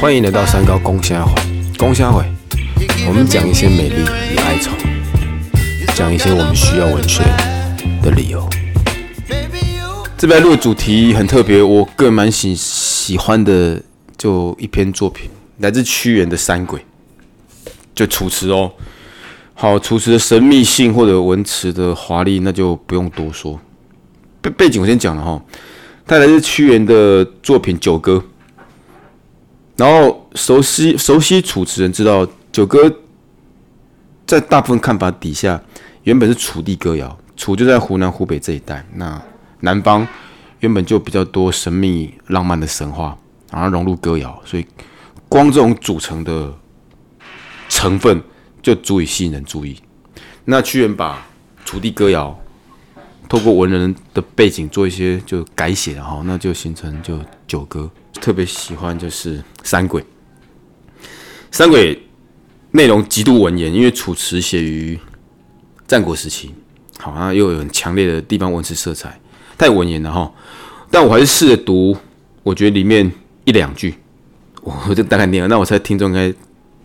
欢迎来到三高公虾会，公虾会，我们讲一些美丽与哀愁，讲一些我们需要文学的理由。这边录的主题很特别，我个人蛮喜喜欢的，就一篇作品，来自屈原的《山鬼》，就楚辞哦。好，楚辞的神秘性或者文辞的华丽，那就不用多说。背背景我先讲了哈，它来自屈原的作品《九歌》。然后熟悉熟悉楚辞人知道，《九歌》在大部分看法底下，原本是楚地歌谣，楚就在湖南、湖北这一带。那南方原本就比较多神秘浪漫的神话，然后融入歌谣，所以光这种组成的成分就足以吸引人注意。那屈原把楚地歌谣透过文人的背景做一些就改写，然后那就形成就《九歌》。特别喜欢就是《山鬼》，《山鬼》内容极度文言，因为楚辞写于战国时期，好像又有很强烈的地方文字色彩，太文言了哈。但我还是试着读，我觉得里面一两句，我就大概念了，那我猜听众应该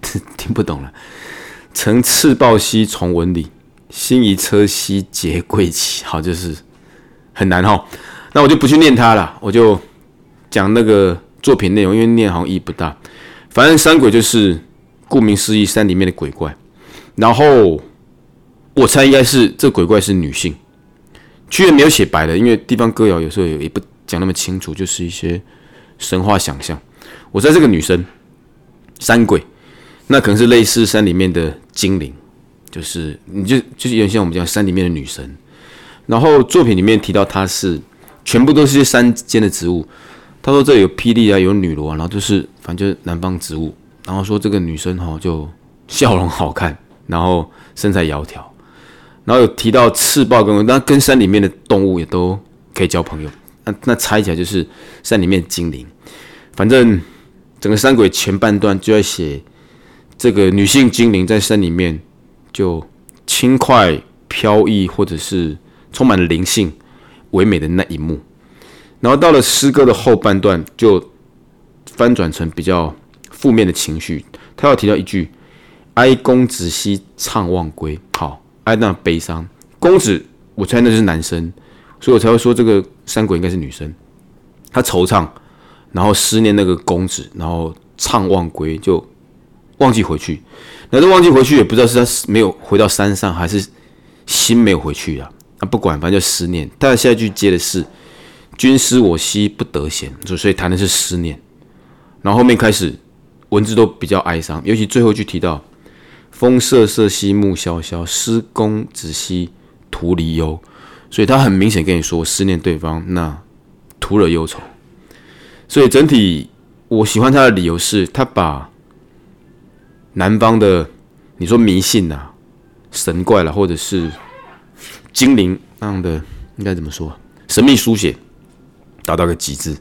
听不懂了。曾赤豹兮从文里，心仪车兮结桂旗。好，就是很难哈。那我就不去念它了，我就。讲那个作品内容，因为念好像意义不大。反正山鬼就是顾名思义，山里面的鬼怪。然后我猜应该是这鬼怪是女性。居然没有写白的，因为地方歌谣有时候也不讲那么清楚，就是一些神话想象。我猜这个女生山鬼，那可能是类似山里面的精灵，就是你就就是原先我们讲山里面的女神。然后作品里面提到她是全部都是些山间的植物。他说：“这有霹雳啊，有女罗啊，然后就是反正就是南方植物。然后说这个女生哈，就笑容好看，然后身材窈窕。然后有提到赤豹跟那跟山里面的动物也都可以交朋友。那那猜起来就是山里面精灵。反正整个山鬼前半段就在写这个女性精灵在山里面就轻快飘逸，或者是充满了灵性、唯美的那一幕。”然后到了诗歌的后半段，就翻转成比较负面的情绪。他要提到一句：“哀公子兮怅望归。”好，哀那悲伤。公子，我猜那是男生，所以我才会说这个山鬼应该是女生。他惆怅，然后思念那个公子，然后怅望归，就忘记回去。那都忘记回去，也不知道是他没有回到山上，还是心没有回去啊？那，不管，反正就思念。但下一句接的是。君思我兮不得闲，就所以谈的是思念。然后后面开始文字都比较哀伤，尤其最后一句提到“风瑟瑟兮木萧萧，思公子兮徒离忧”，所以他很明显跟你说思念对方，那徒惹忧愁。所以整体我喜欢他的理由是他把南方的你说迷信呐、神怪了，或者是精灵那样的，应该怎么说？神秘书写。达到个极致，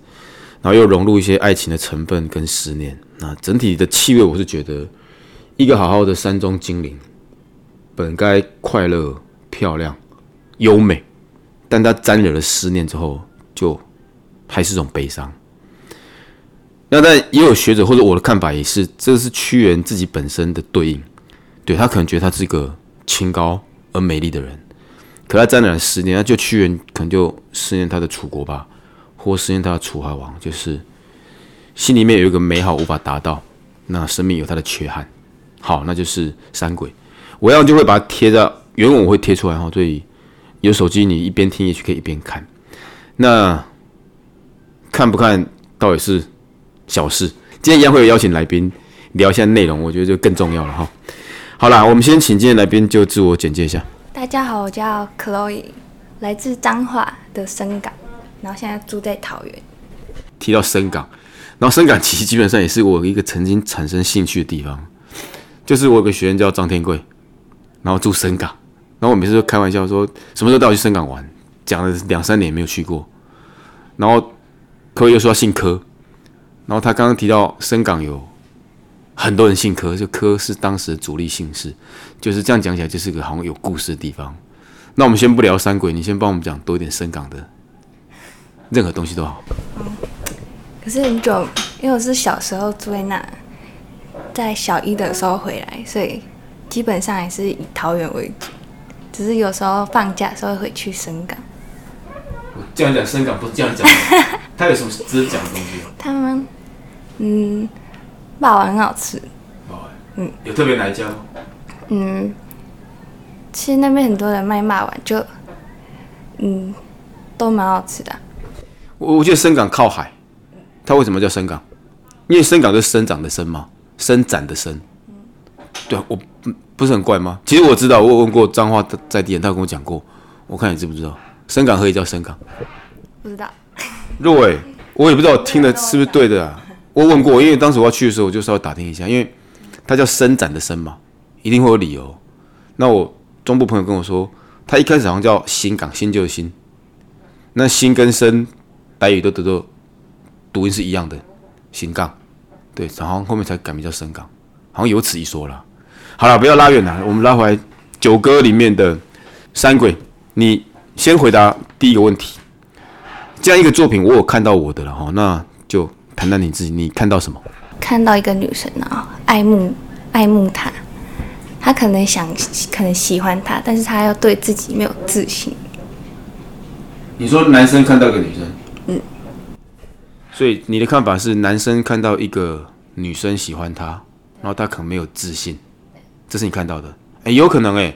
然后又融入一些爱情的成分跟思念。那整体的气味，我是觉得一个好好的山中精灵，本该快乐、漂亮、优美，但它沾惹了思念之后，就还是种悲伤。那但也有学者或者我的看法也是，这是屈原自己本身的对应。对他可能觉得他是一个清高而美丽的人，可他沾染了思念，那就屈原可能就思念他的楚国吧。或思念他的楚怀王，就是心里面有一个美好无法达到，那生命有他的缺憾。好，那就是山鬼。我要就会把它贴在原文，我会贴出来哈。所以有手机，你一边听也许可以一边看。那看不看倒也是小事。今天一样会有邀请来宾聊一下内容，我觉得就更重要了哈。好啦，我们先请今天来宾就自我简介一下。大家好，我叫 Chloe，来自彰化的深港。然后现在住在桃园。提到深港，然后深港其实基本上也是我一个曾经产生兴趣的地方。就是我有个学员叫张天贵，然后住深港，然后我每次都开玩笑说，什么时候带我去深港玩？讲了两三年没有去过。然后柯又说要姓柯，然后他刚刚提到深港有很多人姓柯，就柯是当时的主力姓氏，就是这样讲起来就是个好像有故事的地方。那我们先不聊山鬼，你先帮我们讲多一点深港的。任何东西都好。可是很久，因为我是小时候住在那，在小一的时候回来，所以基本上还是以桃园为主。只是有时候放假的时候会去深港。这样讲深港不是这样讲，他有什么值得讲的东西？他们，嗯，霸王很好吃。嗯，有特别哪一家？嗯，其实那边很多人卖骂丸，就，嗯，都蛮好吃的。我我觉得深港靠海，它为什么叫深港？因为深港就是生长的生嘛，伸展的伸。对啊，我不不是很怪吗？其实我知道，我有问过彰化在地人，他跟我讲过。我看你知不知道，深港可以叫深港？不知道。若伟，我也不知道听的是不是对的啊。我问过，因为当时我要去的时候，我就稍微打听一下，因为。它叫伸展的伸嘛，一定会有理由。那我中部朋友跟我说，他一开始好像叫新港，新就是新。那新跟伸，台语都得到读音是一样的，新港。对，然后后面才改名叫深港，好像有此一说了。好了，不要拉远了，我们拉回来九歌里面的山鬼。你先回答第一个问题。这样一个作品，我有看到我的了哈，那谈谈你自己，你看到什么？看到一个女生啊，爱慕爱慕他，他可能想可能喜欢他，但是他要对自己没有自信。你说男生看到一个女生，嗯，所以你的看法是男生看到一个女生喜欢他，然后他可能没有自信，这是你看到的？哎，有可能哎，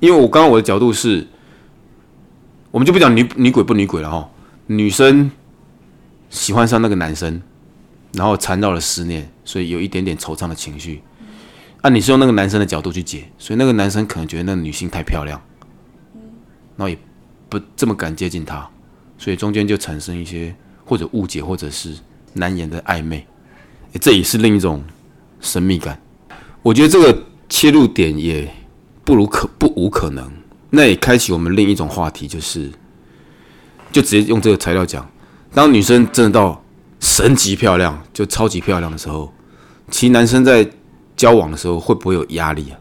因为我刚刚我的角度是，我们就不讲女女鬼不女鬼了哈，女生喜欢上那个男生。然后缠绕了思念，所以有一点点惆怅的情绪。啊，你是用那个男生的角度去解，所以那个男生可能觉得那个女性太漂亮，然后也不这么敢接近她，所以中间就产生一些或者误解，或者是难言的暧昧。这也是另一种神秘感。我觉得这个切入点也不如可不无可能。那也开启我们另一种话题，就是就直接用这个材料讲，当女生真的到。神级漂亮，就超级漂亮的时候，其实男生在交往的时候会不会有压力啊？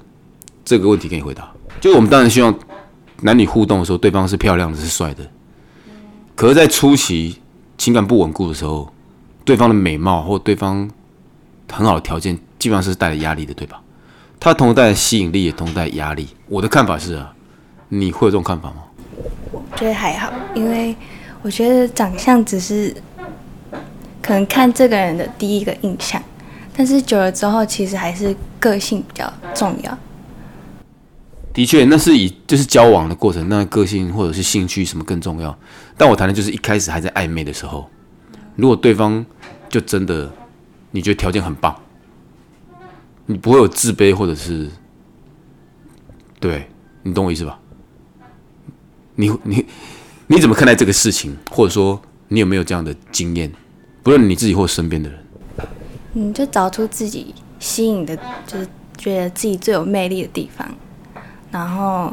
这个问题可以回答。就我们当然希望男女互动的时候，对方是漂亮的，是帅的。可是，在初期情感不稳固的时候，对方的美貌或对方很好的条件，基本上是带来压力的，对吧？他同时带来吸引力，也同时带来压力。我的看法是啊，你会有这种看法吗？我觉得还好，因为我觉得长相只是。可能看这个人的第一个印象，但是久了之后，其实还是个性比较重要。的确，那是以就是交往的过程，那个性或者是兴趣什么更重要。但我谈的就是一开始还在暧昧的时候，如果对方就真的你觉得条件很棒，你不会有自卑或者是，对你懂我意思吧？你你你怎么看待这个事情，或者说你有没有这样的经验？不论你自己或身边的人，你就找出自己吸引的，就是觉得自己最有魅力的地方，然后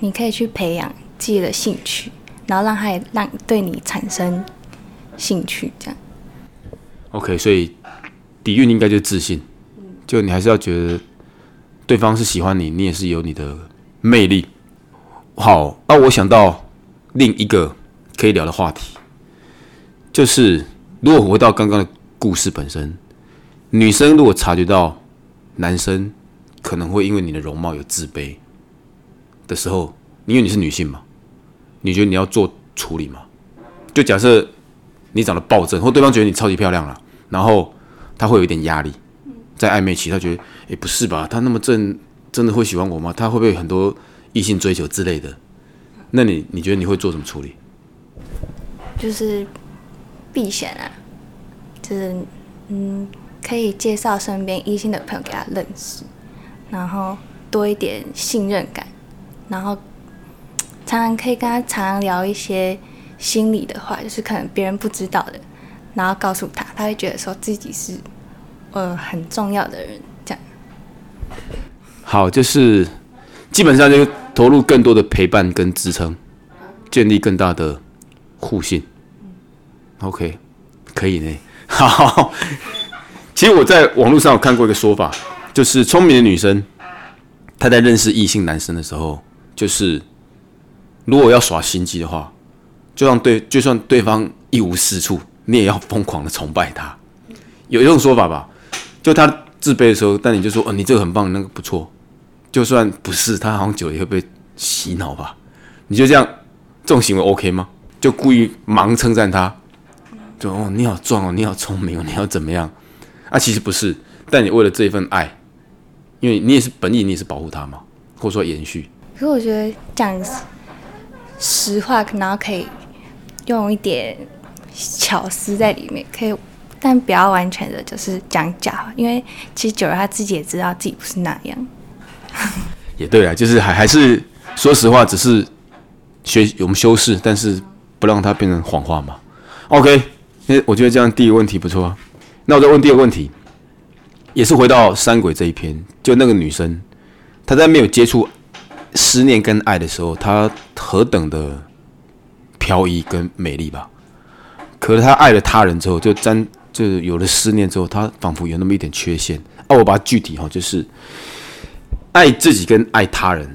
你可以去培养自己的兴趣，然后让他也让对你产生兴趣，这样。OK，所以底蕴应该就是自信，就你还是要觉得对方是喜欢你，你也是有你的魅力。好，那我想到另一个可以聊的话题，就是。如果回到刚刚的故事本身，女生如果察觉到男生可能会因为你的容貌有自卑的时候，因为你是女性嘛，你觉得你要做处理吗？就假设你长得暴正，或对方觉得你超级漂亮了，然后他会有一点压力，在暧昧期，他觉得，哎，不是吧？他那么正，真的会喜欢我吗？他会不会很多异性追求之类的？那你你觉得你会做什么处理？就是。避嫌啊，就是嗯，可以介绍身边异性的朋友给他认识，然后多一点信任感，然后常常可以跟他常常聊一些心里的话，就是可能别人不知道的，然后告诉他，他会觉得说自己是呃很重要的人，这样。好，就是基本上就投入更多的陪伴跟支撑，建立更大的互信。OK，可以呢。好，其实我在网络上有看过一个说法，就是聪明的女生，她在认识异性男生的时候，就是如果要耍心机的话，就让对，就算对方一无是处，你也要疯狂的崇拜他。有一种说法吧，就他自卑的时候，但你就说，哦，你这个很棒，那个不错。就算不是，他好像久了也会被洗脑吧？你就这样，这种行为 OK 吗？就故意盲称赞他，就哦，你好壮哦，你好聪明哦，你要怎么样？啊，其实不是，但你为了这一份爱，因为你也是本意，你也是保护他嘛，或者说延续。可是我觉得讲实话，然后可以用一点巧思在里面，可以，但不要完全的就是讲假话，因为其实久了他自己也知道自己不是那样。也对啊，就是还还是说实话，只是学我们修饰，但是不让它变成谎话嘛。OK，那我觉得这样第一个问题不错啊。那我再问第二个问题，也是回到三鬼这一篇，就那个女生，她在没有接触思念跟爱的时候，她何等的飘逸跟美丽吧。可是她爱了他人之后，就沾就有了思念之后，她仿佛有那么一点缺陷。哦，我把它具体哈，就是。爱自己跟爱他人，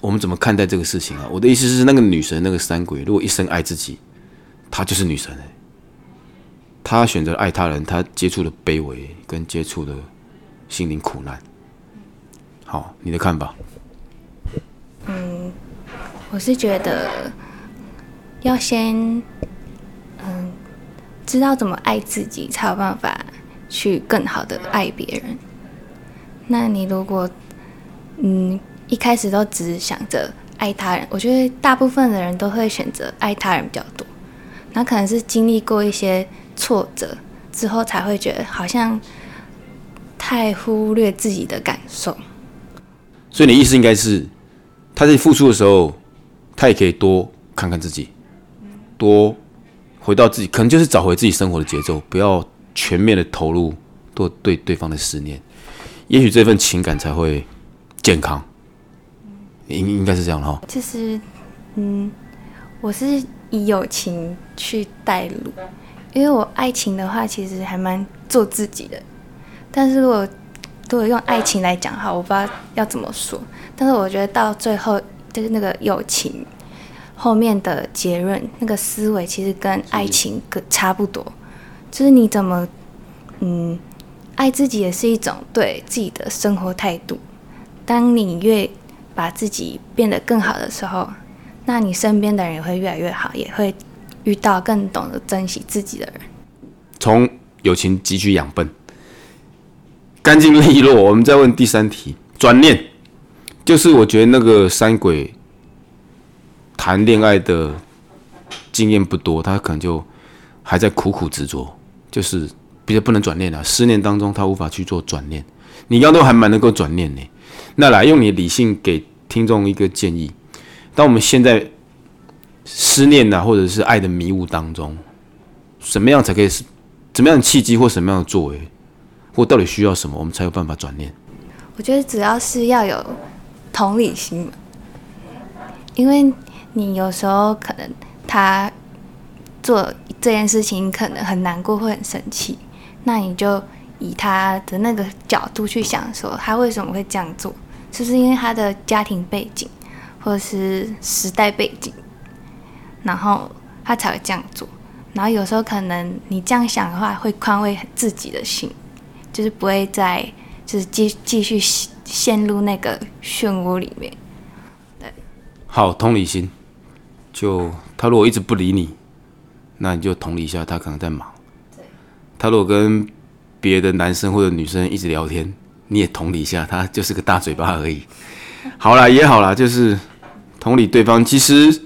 我们怎么看待这个事情啊？我的意思是，那个女神，那个三鬼，如果一生爱自己，她就是女神哎。他选择爱他人，他接触的卑微，跟接触的心灵苦难。好，你的看法？嗯，我是觉得要先嗯知道怎么爱自己，才有办法去更好的爱别人。那你如果嗯，一开始都只想着爱他人，我觉得大部分的人都会选择爱他人比较多。那可能是经历过一些挫折之后，才会觉得好像太忽略自己的感受。所以你意思应该是，他在付出的时候，他也可以多看看自己，多回到自己，可能就是找回自己生活的节奏，不要全面的投入多对对方的思念，也许这份情感才会。健康，应应该是这样哈。其实，嗯，我是以友情去带路，因为我爱情的话，其实还蛮做自己的。但是如果如果用爱情来讲哈，我不知道要怎么说。但是我觉得到最后，就是那个友情后面的结论，那个思维其实跟爱情跟差不多。就是你怎么，嗯，爱自己也是一种对自己的生活态度。当你越把自己变得更好的时候，那你身边的人也会越来越好，也会遇到更懂得珍惜自己的人。从友情汲取养分，干净利落。我们再问第三题，转念，就是我觉得那个三鬼谈恋爱的经验不多，他可能就还在苦苦执着，就是比较不能转念了。思念当中，他无法去做转念。你刚都还蛮能够转念呢。那来用你理性给听众一个建议：当我们现在思念呐，或者是爱的迷雾当中，什么样才可以是怎么样的契机或什么样的作为，或到底需要什么，我们才有办法转念？我觉得主要是要有同理心，因为你有时候可能他做这件事情可能很难过，会很生气，那你就以他的那个角度去想，说他为什么会这样做。是不是因为他的家庭背景，或者是时代背景，然后他才会这样做。然后有时候可能你这样想的话，会宽慰自己的心，就是不会再就是继继续陷入那个漩涡里面。对，好，同理心。就他如果一直不理你，那你就同理一下，他可能在忙。对他如果跟别的男生或者女生一直聊天。你也同理一下，他就是个大嘴巴而已。好啦，也好啦，就是同理对方。其实，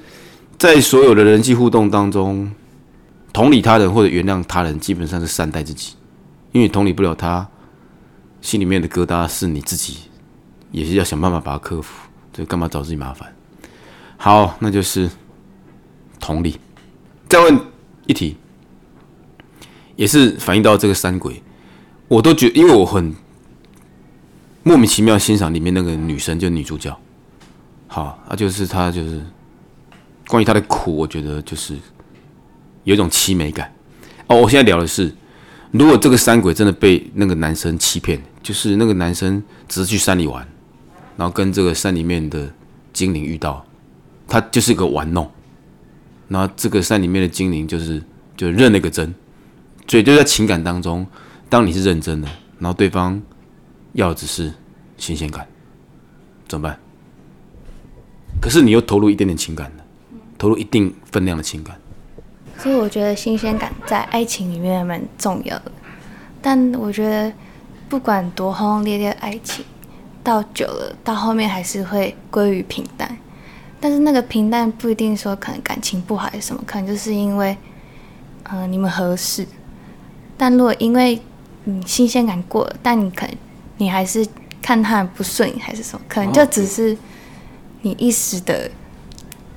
在所有的人际互动当中，同理他人或者原谅他人，基本上是善待自己。因为同理不了他，心里面的疙瘩是你自己，也是要想办法把它克服。就干嘛找自己麻烦？好，那就是同理。再问一题，也是反映到这个三鬼，我都觉，因为我很。莫名其妙欣赏里面那个女生，就女主角，好，啊，就是她，就是关于他的苦，我觉得就是有一种凄美感。哦，我现在聊的是，如果这个山鬼真的被那个男生欺骗，就是那个男生只是去山里玩，然后跟这个山里面的精灵遇到，他就是一个玩弄，然后这个山里面的精灵就是就认那个真。所以就在情感当中，当你是认真的，然后对方要的只是新鲜感，怎么办？可是你又投入一点点情感，投入一定分量的情感。所以我觉得新鲜感在爱情里面蛮重要的，但我觉得不管多轰轰烈烈的爱情，到久了到后面还是会归于平淡。但是那个平淡不一定说可能感情不好还是什么，可能就是因为，呃，你们合适。但如果因为你新鲜感过了，但你可能你还是看他不顺眼还是什么，可能就只是你一时的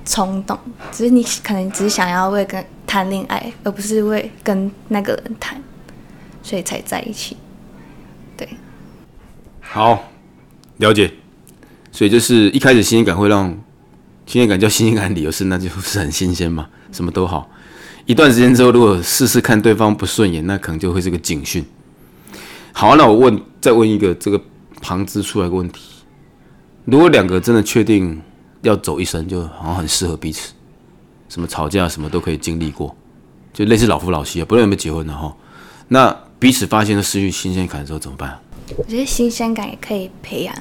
冲动，只是你可能只是想要为跟谈恋爱，而不是为跟那个人谈，所以才在一起。对，好，了解。所以就是一开始新鲜感会让新鲜感叫新鲜感，理由是那就是很新鲜嘛，什么都好。一段时间之后，如果试试看对方不顺眼，那可能就会是个警讯。好，那我问，再问一个这个旁支出来个问题：如果两个真的确定要走一生，就好像很适合彼此，什么吵架什么都可以经历过，就类似老夫老妻啊，不论有没有结婚的哈，那彼此发现了失去新鲜感的时候怎么办？我觉得新鲜感也可以培养，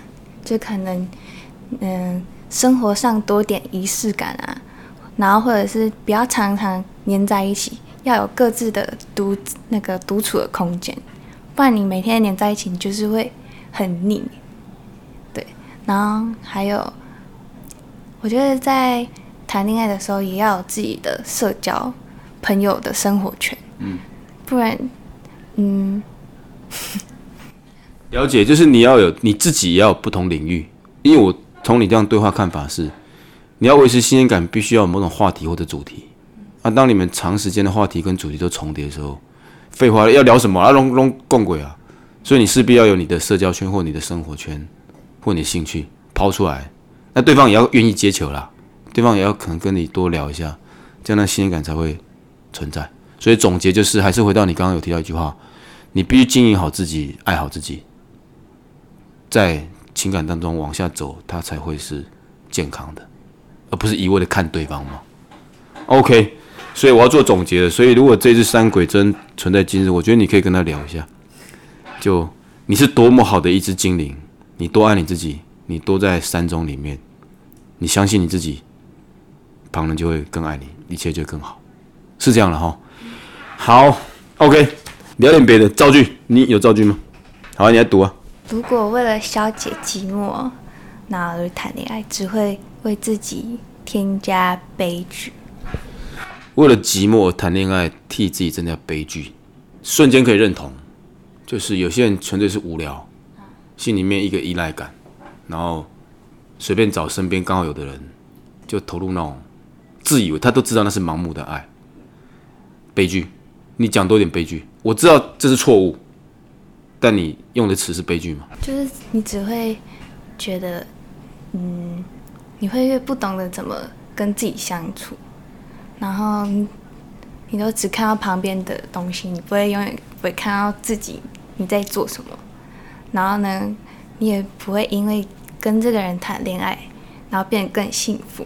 就可能嗯，生活上多点仪式感啊。然后或者是不要常常黏在一起，要有各自的独那个独处的空间，不然你每天黏在一起，你就是会很腻。对，然后还有，我觉得在谈恋爱的时候也要有自己的社交朋友的生活圈，嗯，不然，嗯，了解，就是你要有你自己也要有不同领域，因为我从你这样对话看法是。你要维持新鲜感，必须要有某种话题或者主题。啊，当你们长时间的话题跟主题都重叠的时候，废话要聊什么啊？拢拢共轨啊！所以你势必要有你的社交圈或你的生活圈或你的兴趣抛出来，那对方也要愿意接球啦，对方也要可能跟你多聊一下，这样的新鲜感才会存在。所以总结就是，还是回到你刚刚有提到一句话：你必须经营好自己，爱好自己，在情感当中往下走，它才会是健康的。而不是一味的看对方吗？OK，所以我要做总结了。所以如果这只山鬼真存在今日，我觉得你可以跟他聊一下，就你是多么好的一只精灵，你多爱你自己，你多在山中里面，你相信你自己，旁人就会更爱你，一切就更好，是这样的哈。好，OK，聊点别的造句，你有造句吗？好，你来读啊。如果为了消解寂寞，那而谈恋爱，只会。为自己添加悲剧，为了寂寞谈恋爱，替自己增加悲剧，瞬间可以认同。就是有些人纯粹是无聊，心里面一个依赖感，然后随便找身边刚好有的人，就投入那种自以为他都知道那是盲目的爱。悲剧，你讲多点悲剧，我知道这是错误，但你用的词是悲剧吗？就是你只会觉得，嗯。你会越不懂得怎么跟自己相处，然后你都只看到旁边的东西，你不会永远不会看到自己你在做什么。然后呢，你也不会因为跟这个人谈恋爱，然后变得更幸福。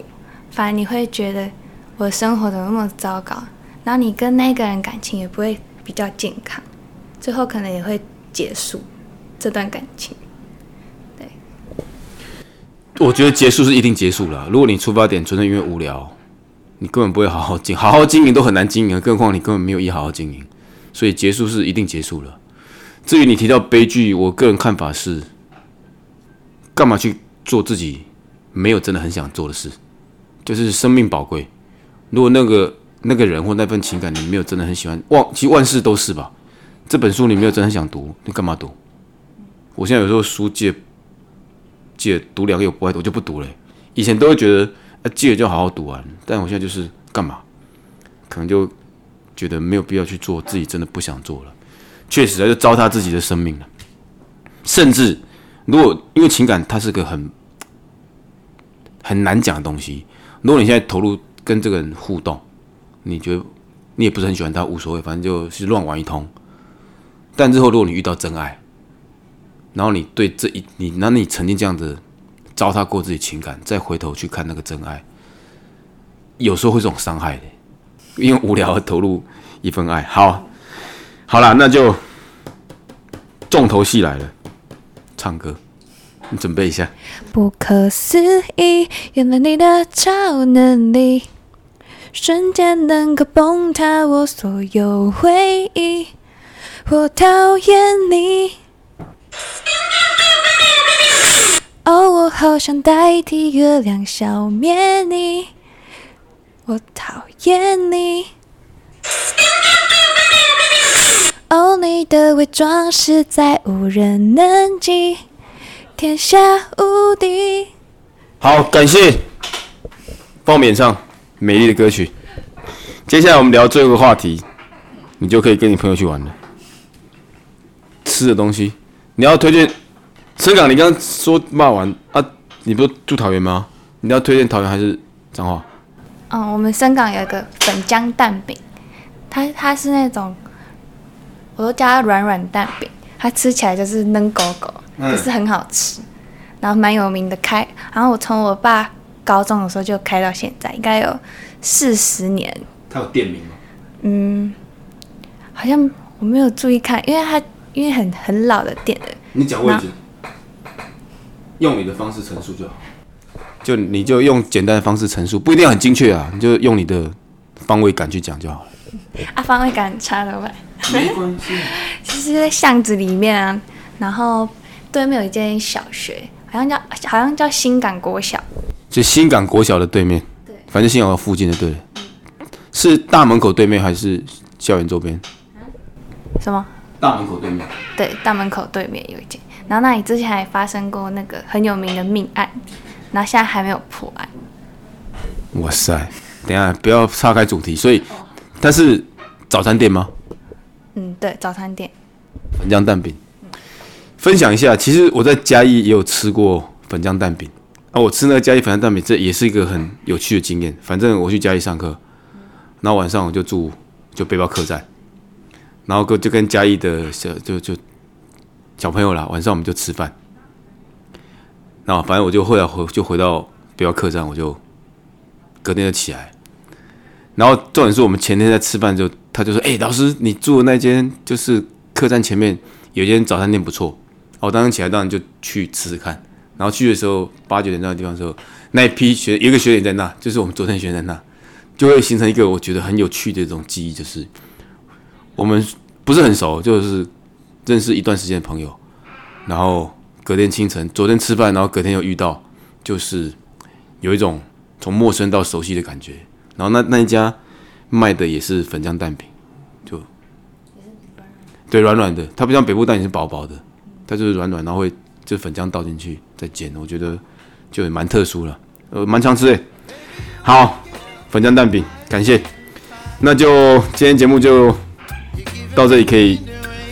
反而你会觉得我的生活怎么那么糟糕？然后你跟那个人感情也不会比较健康，最后可能也会结束这段感情。对我觉得结束是一定结束了。如果你出发点纯粹因为无聊，你根本不会好好经好好经营都很难经营，更何况你根本没有意好好经营，所以结束是一定结束了。至于你提到悲剧，我个人看法是，干嘛去做自己没有真的很想做的事？就是生命宝贵。如果那个那个人或那份情感你没有真的很喜欢，万其实万事都是吧。这本书你没有真的很想读，你干嘛读？我现在有时候书借。借读两个又不爱读就不读了。以前都会觉得啊借就好好读完，但我现在就是干嘛？可能就觉得没有必要去做自己真的不想做了。确实啊，就糟蹋自己的生命了。甚至如果因为情感它是个很很难讲的东西，如果你现在投入跟这个人互动，你觉得你也不是很喜欢他，无所谓，反正就是乱玩一通。但之后如果你遇到真爱，然后你对这一你，那你曾经这样子糟蹋过自己情感，再回头去看那个真爱，有时候会这种伤害的，因为无聊而投入，一份爱。好，好啦，那就重头戏来了，唱歌，你准备一下。不可思议，原来你的超能力，瞬间能够崩塌我所有回忆。我讨厌你。哦，我好想代替月亮消灭你。我讨厌你。哦，你的伪装实在无人能及，天下无敌。好，感谢帮我演唱美丽的歌曲。接下来我们聊最后一个话题，你就可以跟你朋友去玩了。吃的东西，你要推荐。深港，你刚刚说骂完啊？你不是住桃园吗？你要推荐桃园还是彰化？嗯，我们深港有一个粉浆蛋饼，它它是那种，我都叫它软软蛋饼，它吃起来就是嫩狗狗，可是很好吃，然后蛮有名的开，然后我从我爸高中的时候就开到现在，应该有四十年。它有店名吗？嗯，好像我没有注意看，因为它因为很很老的店了。你讲位置。用你的方式陈述就好，就你就用简单的方式陈述，不一定要很精确啊，你就用你的方位感去讲就好了。啊，方位感差了吧？没关系。其实在巷子里面啊，然后对面有一间小学，好像叫好像叫新港国小。就新港国小的对面。对。反正新港附近的对。是大门口对面还是校园周边？什么？大门口对面。对，大门口对面有一间。然后那里之前还发生过那个很有名的命案，然后现在还没有破案。哇塞！等下不要岔开主题，所以它是早餐店吗？嗯，对，早餐店。粉浆蛋饼，分享一下。其实我在嘉义也有吃过粉浆蛋饼啊。我吃那个嘉义粉浆蛋饼，这也是一个很有趣的经验。反正我去嘉义上课，然后晚上我就住就背包客栈，然后跟就跟嘉义的小就就。小朋友啦，晚上我们就吃饭。那反正我就后来回就回到背包客栈，我就隔天就起来。然后重点是我们前天在吃饭就他就说：“哎，老师，你住的那间就是客栈前面有间早餐店不错。”我当时起来当然就去吃吃看。然后去的时候八九点那个地方的时候，那一批学一个学姐在那，就是我们昨天学在那，就会形成一个我觉得很有趣的这种记忆，就是我们不是很熟，就是。认识一段时间的朋友，然后隔天清晨，昨天吃饭，然后隔天又遇到，就是有一种从陌生到熟悉的感觉。然后那那一家卖的也是粉浆蛋饼，就对软软的，它不像北部蛋饼是薄薄的，它就是软软，然后会就粉浆倒进去再煎，我觉得就也蛮特殊了，呃，蛮常吃诶。好，粉浆蛋饼，感谢。那就今天节目就到这里可以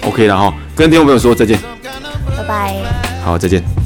OK 了哈。跟听众朋友说再见，拜拜。好，再见。